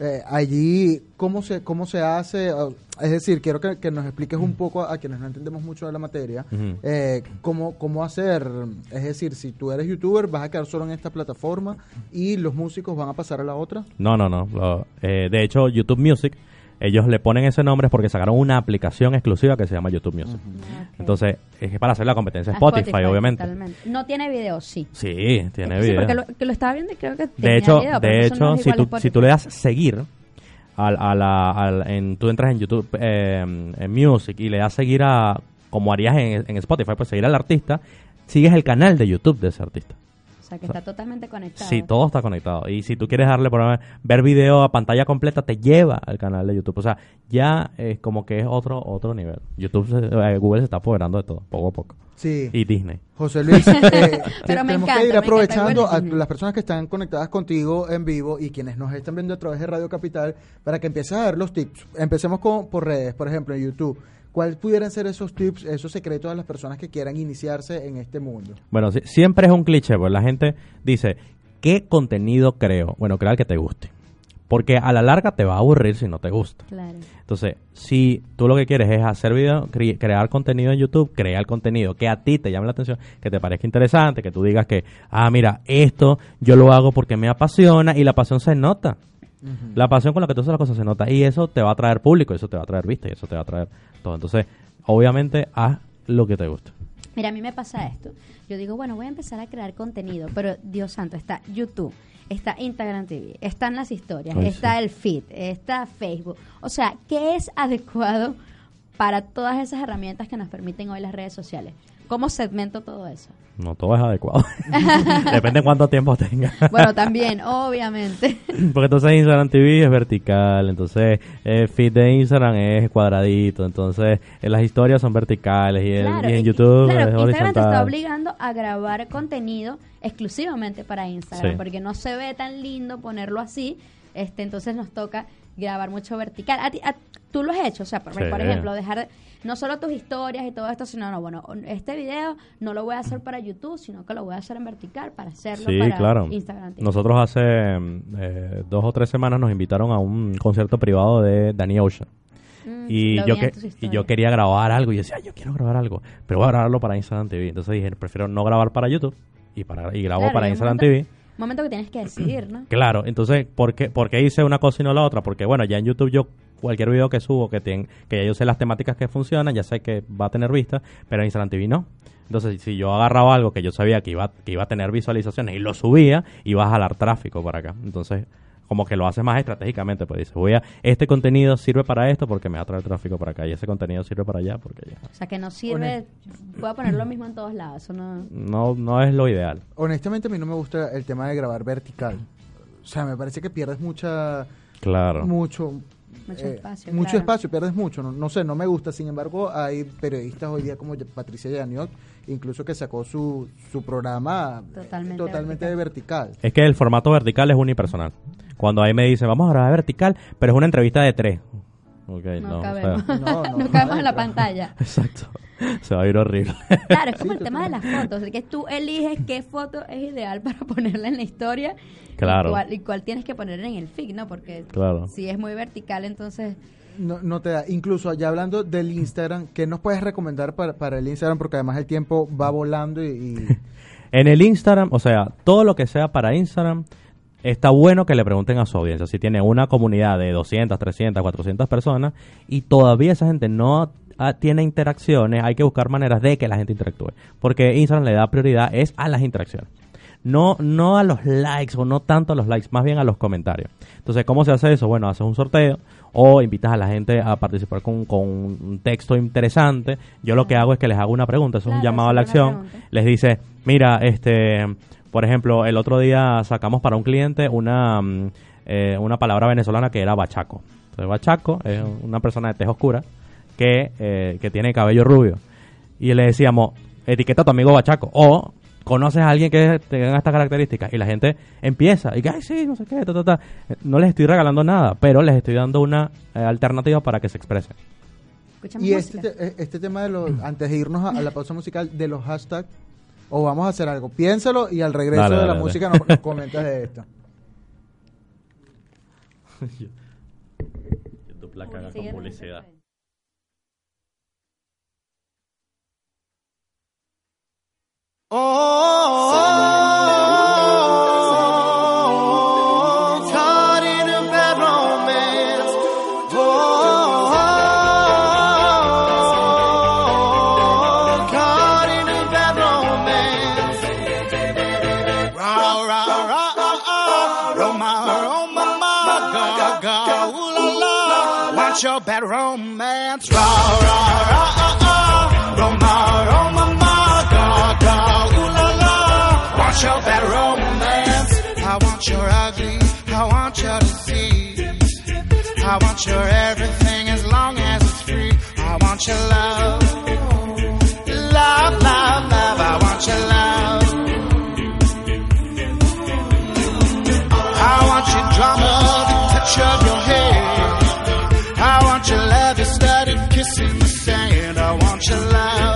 Eh, allí, ¿cómo se, ¿cómo se hace? Ah, Es decir, quiero que, que nos expliques un poco a, a quienes no entendemos mucho de la materia, eh, cómo, cómo hacer. Es decir, si tú eres youtuber, vas a quedar solo en esta plataforma y los músicos van a pasar a la otra. No, no, no. Lo- eh, de hecho, YouTube Music, ellos le ponen ese nombre porque sacaron una aplicación exclusiva que se llama YouTube Music. Entonces, es que para hacer la competencia a A Spotify, obviamente. totalmente. No tiene video, sí. Sí, tiene Sí, video. porque lo, que lo estaba viendo y creo que de hecho, video, de no hecho es si, tú, Spotify. si tú le das seguir, al, a la, al- en, tú entras en YouTube eh, en Music y le das seguir a, como harías en, en Spotify, pues seguir al artista, sigues el canal de YouTube de ese artista. O sea, que está totalmente conectado. Sí, todo está conectado. Y si tú quieres darle, por ejemplo, ver video a pantalla completa, te lleva al canal de YouTube. O sea, ya es como que es otro otro nivel. YouTube, se- eh, Google se está apoderando de todo, poco a poco. Sí. Y Disney. José Luis, *laughs* eh, Pero me tenemos encanta, que ir aprovechando encanta a las personas que están conectadas contigo en vivo y quienes nos están viendo a través de Radio Capital para que empieces a dar los tips. Empecemos con, por redes, por ejemplo, en YouTube. ¿Cuáles pudieran ser esos tips, esos secretos a las personas que quieran iniciarse en este mundo? Bueno, siempre es un cliché, pues la gente dice, ¿qué contenido creo? Bueno, crea el que te guste. Porque a la larga te va a aburrir si no te gusta. Claro. Entonces, si tú lo que quieres es hacer video, cre- crear contenido en YouTube, crea el contenido que a ti te llame la atención, que te parezca interesante, que tú digas que, ah, mira, esto yo lo hago porque me apasiona y la pasión se nota. La pasión con la que tú haces las cosas se nota y eso te va a traer público, eso te va a traer vista y eso te va a traer todo. Entonces, obviamente, haz lo que te guste. Mira, a mí me pasa esto. Yo digo, bueno, voy a empezar a crear contenido, pero Dios santo, está YouTube, está Instagram TV, están las historias, Ay, está el feed, está Facebook. O sea, ¿qué es adecuado para todas esas herramientas que nos permiten hoy las redes sociales? ¿Cómo segmento todo eso? No todo es adecuado. *laughs* Depende de cuánto tiempo tengas. *laughs* Bueno, también, obviamente. *laughs* Porque entonces Instagram TV es vertical, entonces el feed de Instagram es cuadradito, entonces eh, las historias son verticales y, el- Claro, y en y- YouTube claro, es Instagram te está horizontal. obligando a grabar contenido exclusivamente para Instagram, Sí. porque no se ve tan lindo ponerlo así, este entonces nos toca grabar mucho vertical. ¿A ti- a- ¿Tú lo has hecho? O sea, por, Sí. por ejemplo, dejar no solo tus historias y todo esto, sino, no, bueno, este video no lo voy a hacer para YouTube, sino que lo voy a hacer en vertical para hacerlo Sí, para claro. Instagram. TV. Nosotros hace eh, dos o tres semanas nos invitaron a un concierto privado de Danny Ocean. Mm, Y yo, que, y yo quería grabar algo y yo decía, yo quiero grabar algo, pero voy a grabarlo para Instagram TV. Entonces dije, prefiero no grabar para YouTube y para y grabo Claro, para Instagram montón- TV. momento que tienes que decidir, ¿no? Claro, entonces, ¿por qué, por qué hice una cosa y no la otra? Porque, bueno, ya en YouTube yo, cualquier video que subo, que, ten- que ya yo sé las temáticas que funcionan, ya sé que va a tener vistas, pero en Instagram TV no. Entonces, si yo agarraba algo que yo sabía que iba, que iba a tener visualizaciones y lo subía, iba a jalar tráfico para acá. Entonces, como que lo haces más estratégicamente, pues dices, voy a, este contenido sirve para esto porque me va a traer tráfico para acá, y ese contenido sirve para allá porque ya. O sea, que no sirve, voy a poner lo mismo en todos lados, eso no... No, no es lo ideal. Honestamente, a mí no me gusta el tema de grabar vertical. O sea, me parece que pierdes mucha... Claro. Mucho... Mucho eh, espacio, Mucho claro. espacio, pierdes mucho. No, no sé, no me gusta. Sin embargo, hay periodistas hoy día como Patricia Yaniot, incluso que sacó su, su programa Totalmente totalmente vertical. Es que el formato vertical es unipersonal. Cuando ahí me dicen, vamos a grabar vertical, pero es una entrevista de tres. Ok, No, no, o sea, *laughs* cabemos. No, No, no, no cabemos en la pantalla. *laughs* exacto. *laughs* Se va a ir horrible. Claro, es como Sí, el tema de las fotos, que tú eliges qué foto es ideal para *laughs* ponerla en la historia Claro. y, cuál, y cuál tienes que poner en el feed, ¿no? Porque Claro. si es muy vertical, entonces... No, no te da. Incluso ya hablando del Instagram, ¿qué nos puedes recomendar para, para el Instagram? Porque además el tiempo va volando y... y- *laughs* En el Instagram, o sea, todo lo que sea para Instagram, está bueno que le pregunten a su audiencia. Si tiene una comunidad de 200, 300, 400 personas y todavía esa gente no ah, tiene interacciones, hay que buscar maneras de que la gente interactúe. Porque Instagram le da prioridad es a las interacciones. No, no a los likes o no tanto a los likes, más bien a los comentarios. Entonces, ¿cómo se hace eso? Bueno, haces un sorteo o invitas a la gente a participar con, con un texto interesante. Yo lo que hago es que les hago una pregunta, eso es un llamado a la acción. Les dice, mira, este, por ejemplo, el otro día sacamos para un cliente una, mm, eh, una palabra venezolana que era bachaco. Entonces, bachaco es una persona de tez oscura que, eh, que tiene cabello rubio. Y le decíamos, etiqueta a tu amigo bachaco. O conoces a alguien que tenga estas características. Y la gente empieza y que, ay, sí, no sé qué, ta, ta, ta". No les estoy regalando nada, pero les estoy dando una eh, alternativa para que se expresen. Escuchamos Y este, te- eh, este tema de los, antes de irnos a, a la pausa musical, de los hashtags, o vamos a hacer algo, piénsalo y al regreso Dale, de dale, la dale. música nos, nos comentas de esto. *laughs* YouTube la caga con publicidad. Oh, caught in a bad romance. Oh, your bad romance. Rah, want your ugly. I want your disease. I want your everything as long as it's free. I want your love. Love, love, love. I want your love. I want your drama, the touch of your hair. I want your love, you started kissing the sand. I want your. Love,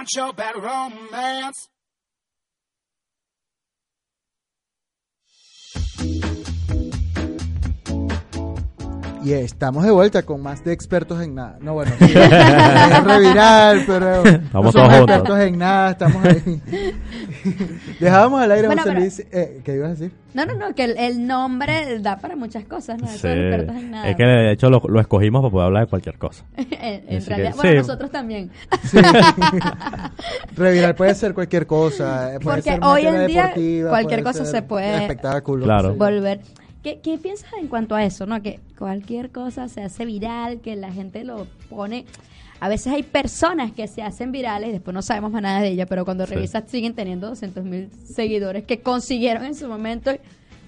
Want your bad romance? Y estamos de vuelta con más de expertos en nada. No, bueno, *laughs* sí, es reviral, pero no Estamos somos todos juntos. expertos en nada, estamos ahí. *laughs* Dejábamos al aire Bueno, José pero- Luis. Eh, ¿Qué ibas a decir? No, no, no, que el, el nombre da para muchas cosas, ¿no? Sí. expertos en nada. Es que de hecho lo, lo escogimos para poder hablar de cualquier cosa. *laughs* en, realidad, que, bueno, sí. nosotros también. Reviral puede ser cualquier cosa. eh, Puede Porque ser hoy en día cualquier cosa se puede Espectáculo. Claro. ¿Qué, ¿Qué piensas en cuanto a eso, no? Que cualquier cosa se hace viral, que la gente lo pone... A veces hay personas que se hacen virales después no sabemos más nada de ellas, pero cuando Sí. revisas siguen teniendo 200 mil seguidores que consiguieron en su momento y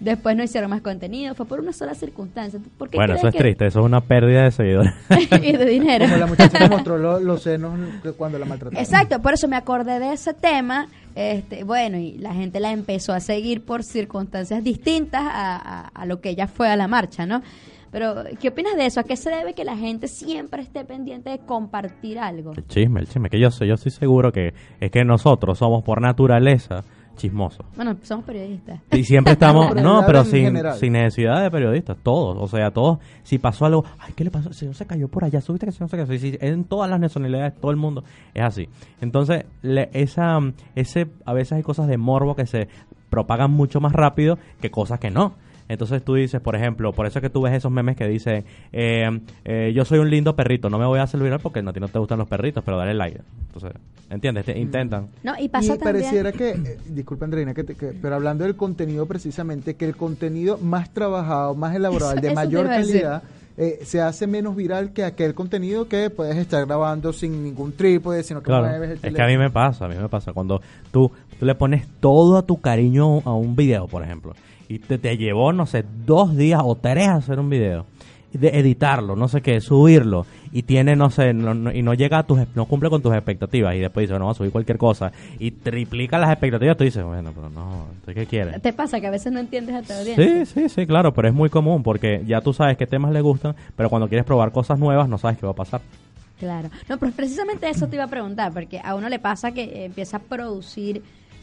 después no hicieron más contenido. Fue por una sola circunstancia. ¿Por qué Bueno, eso es triste, eso es una pérdida de seguidores. *laughs* y de dinero. Como la muchacha que mostró lo- los senos cuando la maltrataron. Exacto, por eso me acordé de ese tema. Este, bueno, y la gente la empezó a seguir por circunstancias distintas a, a- a lo que ella fue a la marcha, ¿no? Pero, ¿qué opinas de eso? ¿A qué se debe que la gente siempre esté pendiente de compartir algo? El chisme, el chisme, que yo sé, yo estoy seguro que es que nosotros somos por naturaleza chismosos. Bueno, somos periodistas. Y siempre estamos, *laughs* no, en pero sin, sin necesidad de periodistas, todos, o sea, todos, si pasó algo, ay, ¿qué le pasó? El señor se cayó por allá, subiste que el señor se cayó, Sí, sí, en todas las nacionalidades, todo el mundo, es así. Entonces, le- esa, ese, a veces hay cosas de morbo que se propagan mucho más rápido que cosas que no. Entonces tú dices, por ejemplo, por eso es que tú ves esos memes que dicen, eh, eh, yo soy un lindo perrito, no me voy a hacer viral porque no, a ti no te gustan los perritos, pero dale like. Entonces, ¿entiendes? Te intentan. No, y pasa y también... pareciera que, eh, disculpa Andreina, que, te- que- pero hablando del contenido precisamente, que el contenido más trabajado, más elaborado, el de mayor calidad, eh, se hace menos viral que aquel contenido que puedes estar grabando sin ningún trípode, sino que Claro, mueves el es que a mí me pasa, a mí me pasa cuando tú, tú le pones todo a tu cariño a un video, por ejemplo, y te, te llevó, no sé, dos días o tres a hacer un video, de editarlo, no sé qué, subirlo, y tiene, no sé, no- no- y no llega a tus, no cumple con tus expectativas, y después dice, no, va a subir cualquier cosa, y triplica las expectativas, tú dices, bueno, pero no, ¿entonces ¿qué quieres? Te pasa que a veces no entiendes a tu audiencia. Sí, sí, sí, claro, pero es muy común porque ya tú sabes qué temas le gustan, pero cuando quieres probar cosas nuevas no sabes qué va a pasar. Claro. No, pero precisamente eso te iba a preguntar, porque a uno le pasa que empieza a producir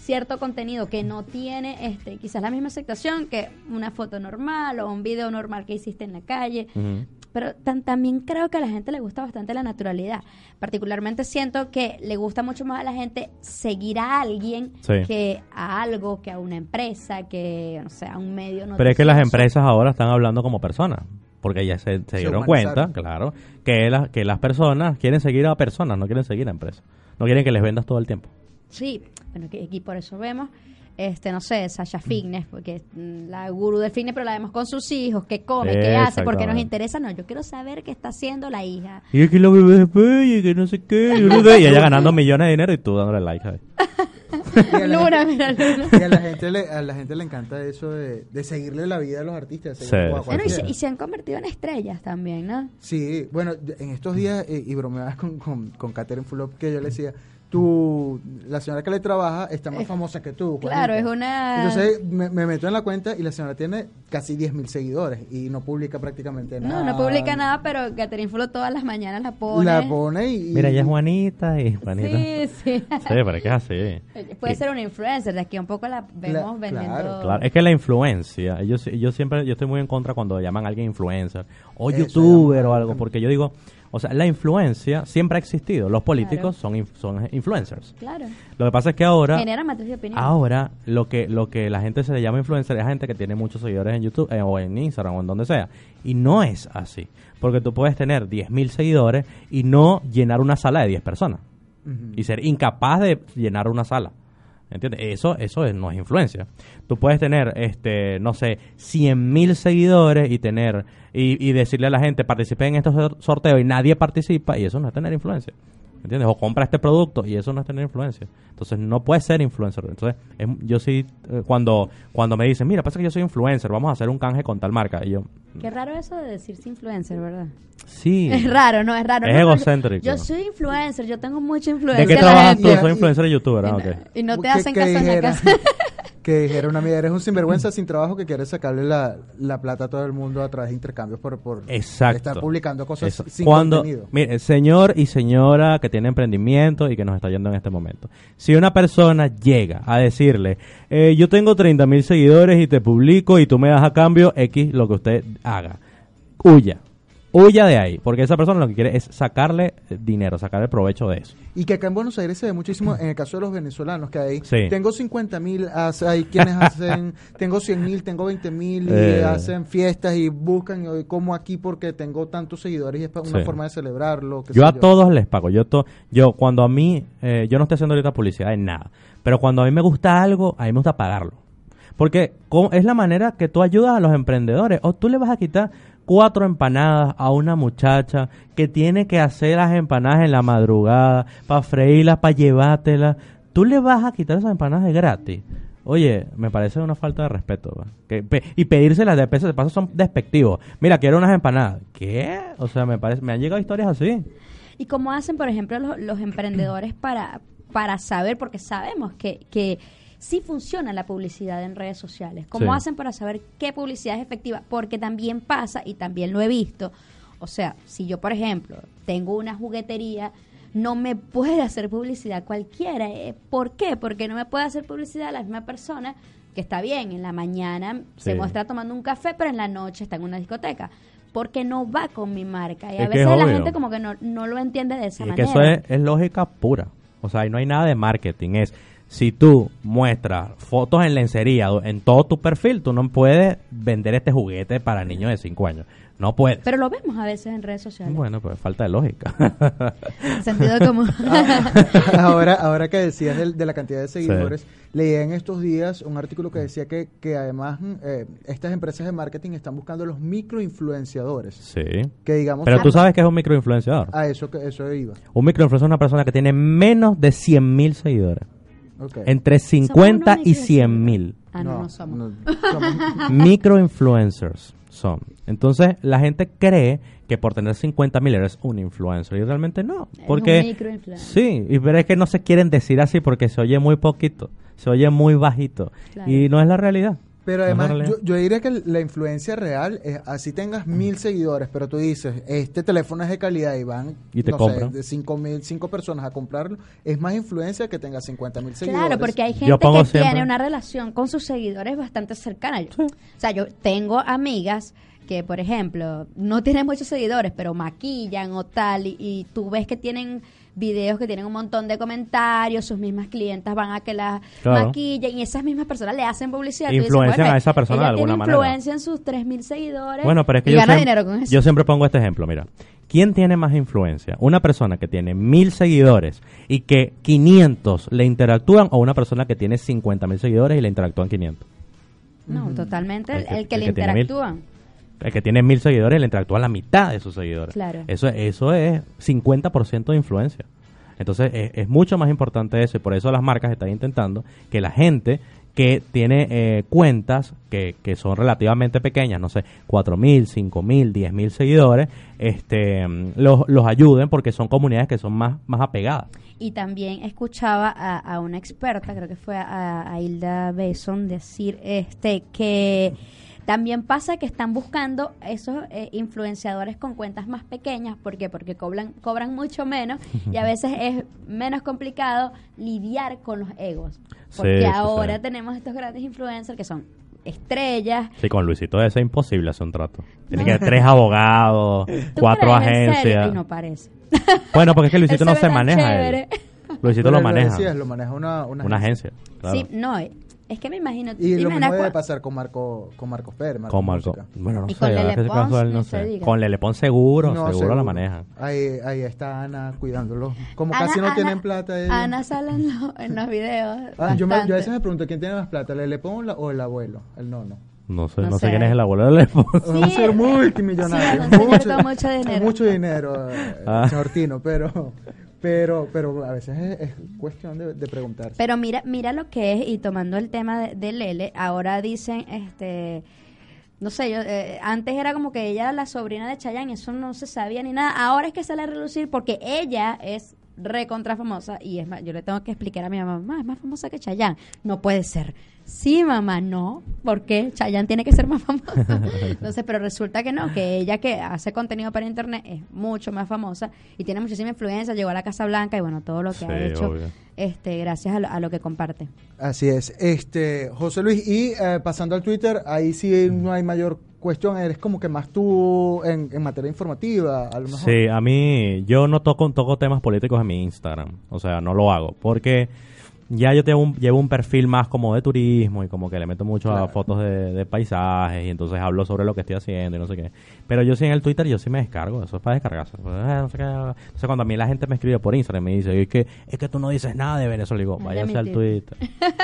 cierto contenido que no tiene este quizás la misma aceptación que una foto normal o un video normal que hiciste en la calle. Pero tan- también creo que a la gente le gusta bastante la naturalidad. Particularmente siento que le gusta mucho más a la gente seguir a alguien Sí. que a algo, que a una empresa, que no sé, a un medio Pero es que las noticioso. empresas ahora están hablando como personas, porque ya se, se dieron cuenta, claro, que, la- que las personas quieren seguir a personas, no quieren seguir a empresas. No quieren que les vendas todo el tiempo. Sí, bueno, que aquí por eso vemos, este, no sé, Sasha Fitness, porque es mm, la gurú del fitness, pero la vemos con sus hijos, qué come, qué hace, porque nos interesa. No, yo quiero saber qué está haciendo la hija. Y es que la bebé es bella y que no sé qué, y ella ganando millones de dinero y tú dándole like. *laughs* a la Luna, gente- mira, Luna. *laughs* y a la gente le, a la gente le encanta eso de, de seguirle la vida a los artistas. Sí. a Bueno, y, se, cualquiera. y se han convertido en estrellas también, ¿no? Sí, bueno, en estos días, eh, y bromeabas con, con, con Catherine Fulop, que yo le decía, tú, la señora que le trabaja está más Es- famosa que tú. claro, Juanita". es una- Entonces me, me meto en la cuenta y la señora tiene casi 10 mil seguidores y no publica prácticamente nada. No, no publica nada, pero Catherine Fulo todas las mañanas la pone. La pone y... Mira, ella es Juanita y Juanita. Sí, Sí, sí. pero es que es así. Puede ser una influencer, de aquí un poco la vemos vendiendo. claro, Claro, es que la influencia, yo, yo siempre, yo estoy muy en contra cuando llaman a alguien influencer o Eso, youtuber o algo, porque yo digo, O sea, la influencia siempre ha existido. Los políticos Claro. son, inf- son influencers. Claro. Lo que pasa es que ahora, Genera matriz de opinión. ahora lo que lo que la gente se le llama influencer es gente que tiene muchos seguidores en YouTube eh, o en Instagram o en donde sea. Y no es así. Porque tú puedes tener 10.000 seguidores y no llenar una sala de 10 personas. Y ser incapaz de llenar una sala. ¿Entiendes? Eso, eso es- no es influencia. Tú puedes tener, este, no sé, 100.000 seguidores y tener, y, y decirle a la gente, participe en estos sor- sorteos y nadie participa, y eso no es tener influencia. ¿Entiendes? O compra este producto y eso no es tener influencia. Entonces no puedes ser influencer. Entonces, es- yo sí, eh, cuando, cuando me dicen, mira, pasa que yo soy influencer, vamos a hacer un canje con tal marca. Y yo, Qué raro eso de decirse influencer, ¿verdad? sí. *laughs* Es raro, no es raro. Es No, egocéntrico. Yo, soy influencer, yo tengo mucha influencia. ¿De qué trabajas tú? Soy influencer y youtuber. Ah, ok. Y no te hacen que caso en la casa. *laughs* que dijera una amiga, eres un sinvergüenza sin trabajo que quiere sacarle la, la plata a todo el mundo a través de intercambios por, por Exacto. estar publicando cosas Eso. sin Cuando, contenido. mire, señor y señora que tiene emprendimiento y que nos está yendo en este momento. Si una persona llega a decirle, eh, yo tengo 30 mil seguidores y te publico y tú me das a cambio X lo que usted haga, huya. Huya de ahí, porque esa persona lo que quiere es sacarle eh, dinero, sacarle provecho de eso. Y que acá en Buenos Aires se ve muchísimo, en el caso de los venezolanos, que hay, Sí. tengo 50 mil, hay quienes *laughs* hacen, tengo 100 mil, tengo 20 mil, y Eh. hacen fiestas y buscan, y como aquí porque tengo tantos seguidores y es una Sí. forma de celebrarlo. Yo a todos les pago. Yo to, yo cuando a mí, eh, yo no estoy haciendo ahorita publicidad en nada, pero cuando a mí me gusta algo, a mí me gusta pagarlo. Porque es la manera que tú ayudas a los emprendedores. O tú le vas a quitar cuatro empanadas a una muchacha que tiene que hacer las empanadas en la madrugada, para freírlas, para llevártelas. Tú le vas a quitar esas empanadas gratis. Oye, me parece una falta de respeto. Que y pedírselas de peso de paso son despectivos. Mira, quiero unas empanadas. ¿Qué? O sea, me parece, me han llegado historias así. ¿Y cómo hacen, por ejemplo, los, los emprendedores para, para saber, porque sabemos que, que sí funciona la publicidad en redes sociales? ¿Cómo Sí. hacen para saber qué publicidad es efectiva? Porque también pasa, y también lo he visto, o sea, si yo, por ejemplo, tengo una juguetería, no me *laughs* puede hacer publicidad cualquiera. Eh, ¿Por qué? Porque no me puede hacer publicidad la misma persona que está bien, en la mañana se muestra tomando un café, pero en la noche está en una discoteca. Porque no va con mi marca. Y a Es veces es la gente como que no, no lo entiende de esa Y es que manera. eso es, es lógica pura. O sea, ahí no hay nada de marketing. Es si tú muestras fotos en lencería en todo tu perfil, tú no puedes vender este juguete para niños de 5 años. No puedes. Pero lo vemos a veces en redes sociales. Bueno, pues falta de lógica. Sentido común. *laughs* ahora, ahora que decías de, la cantidad de seguidores, leí en estos días un artículo que decía que, que además mm, eh, estas empresas de marketing están buscando los microinfluenciadores. sí. Que digamos... Pero tú sabes que es un microinfluenciador. A eso, que, eso iba. Un microinfluenciador es una persona que tiene menos de 100 mil seguidores. Entre 50 unos y 100 mil. Ah, no, no, somos. no, *laughs* somos- microinfluencers son. Entonces, la gente cree que por tener 50 mil eres un influencer y realmente no. Porque un microinfluencer. sí, y pero es que no se quieren decir así porque se oye muy poquito, se oye muy bajito Claro. y no es la realidad. Pero además, yo, yo diría que la influencia real es así tengas mil seguidores, pero tú dices, este teléfono es de calidad y van, Y te no compran. sé, de cinco mil, cinco personas a comprarlo, es más influencia que tengas 50 mil seguidores. Claro, porque hay gente que siempre- tiene una relación con sus seguidores bastante cercana. O sea, yo tengo amigas que, por ejemplo, no tienen muchos seguidores, pero maquillan o tal, y, y tú ves que tienen videos que tienen un montón de comentarios, sus mismas clientas van a que las Claro. maquillen y esas mismas personas le hacen publicidad. Dices, Influencian "Bueno, a esa persona de alguna tiene manera". influencia en sus 3.000 seguidores Bueno, pero es que y yo, gana dinero con eso. yo siempre pongo este ejemplo, mira. ¿Quién tiene más influencia? ¿Una persona que tiene mil seguidores y que 500 le interactúan o una persona que tiene 50 mil seguidores y le interactúan 500? no, totalmente. El, El que- el que el le que tiene mil. interactúan. El que tiene mil seguidores le interactúa la mitad de sus seguidores. Claro. Eso, eso es 50% de influencia. Entonces es, es mucho más importante eso y por eso las marcas están intentando que la gente que tiene eh, cuentas que, que son relativamente pequeñas, no sé, 4 mil, 5 mil, 10 mil seguidores, este, los, los ayuden porque son comunidades que son más, más apegadas. Y también escuchaba a, a una experta, creo que fue a, a Hilda Beson, decir este que también pasa que están buscando esos eh, influenciadores con cuentas más pequeñas. ¿Por qué? Porque cobran, cobran mucho menos y a *laughs* veces es menos complicado lidiar con los egos. Porque sí, ahora sí. tenemos estos grandes influencers que son estrellas. Sí, con Luisito ese es imposible hacer un trato. Tiene que haber tres abogados, ¿Tú cuatro agencias. Ay, no parece. Bueno, porque es que Luisito no se maneja. él. Luisito Pero lo lo maneja. decías, lo maneja una, una, Una agencia. claro. Sí, no, eh, es que me imagino. Y ¿te lo mismo debe pasar con Marco, con Marco Fer, Marco Con Marco. Música. Bueno, no Y sé. con a Lele Pons, él no se sé. Con Lele Pons seguro, No, seguro, la maneja. Ahí, ahí está Ana cuidándolo. Como Ana- casi no Ana- tienen plata ellos. Ana sale en, lo- en los videos. Ah, yo, me- yo a veces me pregunto quién tiene más plata, el Lepón o, el abuelo, el nono. No sé, No no, sé. sé. quién es el abuelo de Lele Pons. *laughs* un ser multimillonario. Sí, con mucho dinero. Mucho dinero, eh, Ah. señor Tino, pero, pero, pero a veces es, es cuestión de, de preguntarse. Pero mira, mira lo que es, y tomando el tema de, Lele, ahora dicen, este, no sé, yo, eh, antes era como que ella la sobrina de Chayanne, eso no se sabía ni nada, ahora es que sale a relucir porque ella es recontra famosa y es más, yo le tengo que explicar a mi mamá, es más famosa que Chayanne, no puede ser. Sí, mamá, no, porque Chayanne tiene que ser más famosa. *laughs* Entonces, pero resulta que no, que ella que hace contenido para internet es mucho más famosa y tiene muchísima influencia, llegó a la Casa Blanca y bueno, todo lo que Sí, ha hecho obvio. este gracias a lo, a lo que comparte. Así es. Este, José Luis, y eh, pasando al Twitter, ahí sí no hay mayor cuestión, eres como que más tú en, en materia informativa, a lo mejor. Sí, a mí, yo no toco, toco temas políticos en mi Instagram. O sea, no lo hago. Porque ya yo tengo un- llevo un perfil más como de turismo y como que le meto mucho a fotos de, de paisajes y entonces hablo sobre lo que estoy haciendo y no sé qué. Pero yo sí en el Twitter, yo sí me descargo. Eso es para descargarse. Pues, eh, no sé qué. Entonces cuando a mí la gente me escribe por Instagram y me dice, es que, es que tú no dices nada de Venezuela. digo, váyase al Twitter.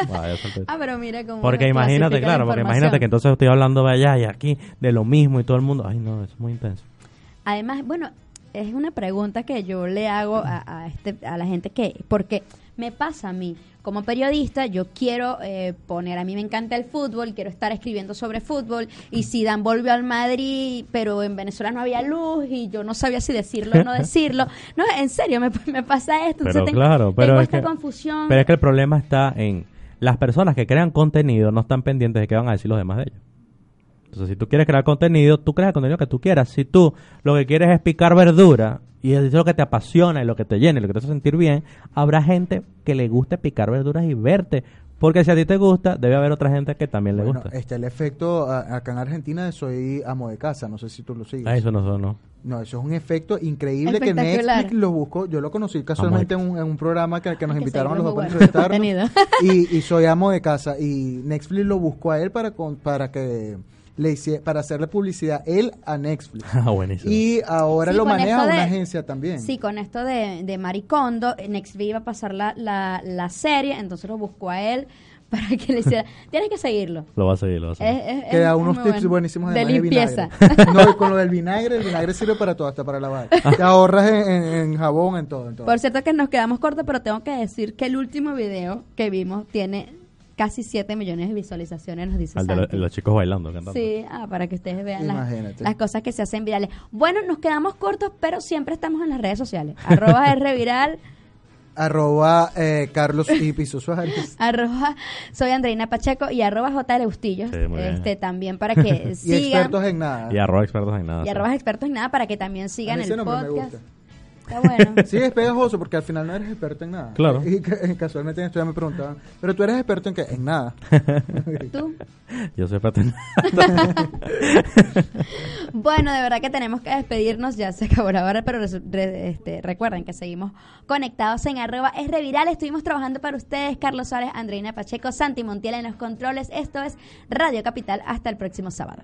Váyase al Twitter. *laughs* Ah, pero mira cómo Porque imagínate, claro, porque imagínate que entonces estoy hablando de allá y aquí de lo mismo y todo el mundo. Ay, no, eso es muy intenso. Además, bueno, es una pregunta que yo le hago a, a este, a la gente que, porque me pasa a mí, como periodista, yo quiero eh, poner, a mí me encanta el fútbol, quiero estar escribiendo sobre fútbol, y Zidane volvió al Madrid, pero en Venezuela no había luz, y yo no sabía si decirlo o no *laughs* decirlo. No, en serio, me, me pasa esto. Pero entonces tengo- claro, pero tengo es esta que, confusión. pero es que el problema está en las personas que crean contenido no están pendientes de qué van a decir los demás de ellos. Entonces, si tú quieres crear contenido, tú creas el contenido que tú quieras. Si tú lo que quieres es picar verdura y es lo que te apasiona y lo que te llena y lo que te hace sentir bien, habrá gente que le guste picar verduras y verte. Porque si a ti te gusta, debe haber otra gente que también le Bueno, gusta. está el efecto acá en Argentina de soy amo de casa, no sé si tú lo sigues. Ah, eso no, eso no. No, eso es un efecto increíble que. Netflix lo buscó. Yo lo conocí casualmente en un, en un programa que, que nos que invitaron a los dos bueno *laughs* y, y soy amo de casa. Y Netflix lo buscó a él para, con- para que le hicie- para hacerle publicidad él a Netflix. *laughs* Ah, buenísimo. y ahora Sí, lo maneja de- una agencia también. Sí, con esto de, de Maricondo, NextV iba a pasar la, la, la serie, entonces lo buscó a él *laughs* para que le hiciera. Tienes que seguirlo. Lo va a seguir, lo va a seguir. Es- es- que da es unos tips bueno. buenísimos de limpieza. vinagre. no, y con lo del vinagre, el vinagre sirve para todo, hasta para lavar. Te ahorras en, en- en jabón, en todo, en todo. Por cierto que nos quedamos cortos, pero tengo que decir que el último video que vimos tiene casi 7 millones de visualizaciones, nos dice Al de lo- Santi. los chicos bailando, cantando. Sí, ah, para que ustedes vean las, cosas que se hacen virales. Bueno, nos quedamos cortos, pero siempre estamos en las redes sociales. Arroba *laughs* R Viral, Arroba eh, Carlos y Piso Suárez. *laughs* arroba soy Andreina Pacheco y arroba. Sí, bien. este, también para que *laughs* Y sigan. expertos en nada. Y arroba expertos en nada. Y sí. arroba expertos en nada para que también sigan el me podcast. gusta. Está bueno. *laughs* Sí, es pegajoso porque al final no eres experto en nada. Claro. *laughs* Y ca- casualmente en esto ya me preguntaban, ¿pero tú eres experto en qué? En nada. *laughs* ¿Tú? Yo soy experto en nada. Bueno, de verdad que tenemos que despedirnos, ya se acabó la hora, pero re- este, recuerden que seguimos conectados en arroba es reviral. Estuvimos trabajando para ustedes, Carlos Suárez, Andreina Pacheco, Santi Montiel en los controles. Esto es Radio Capital. Hasta el próximo sábado.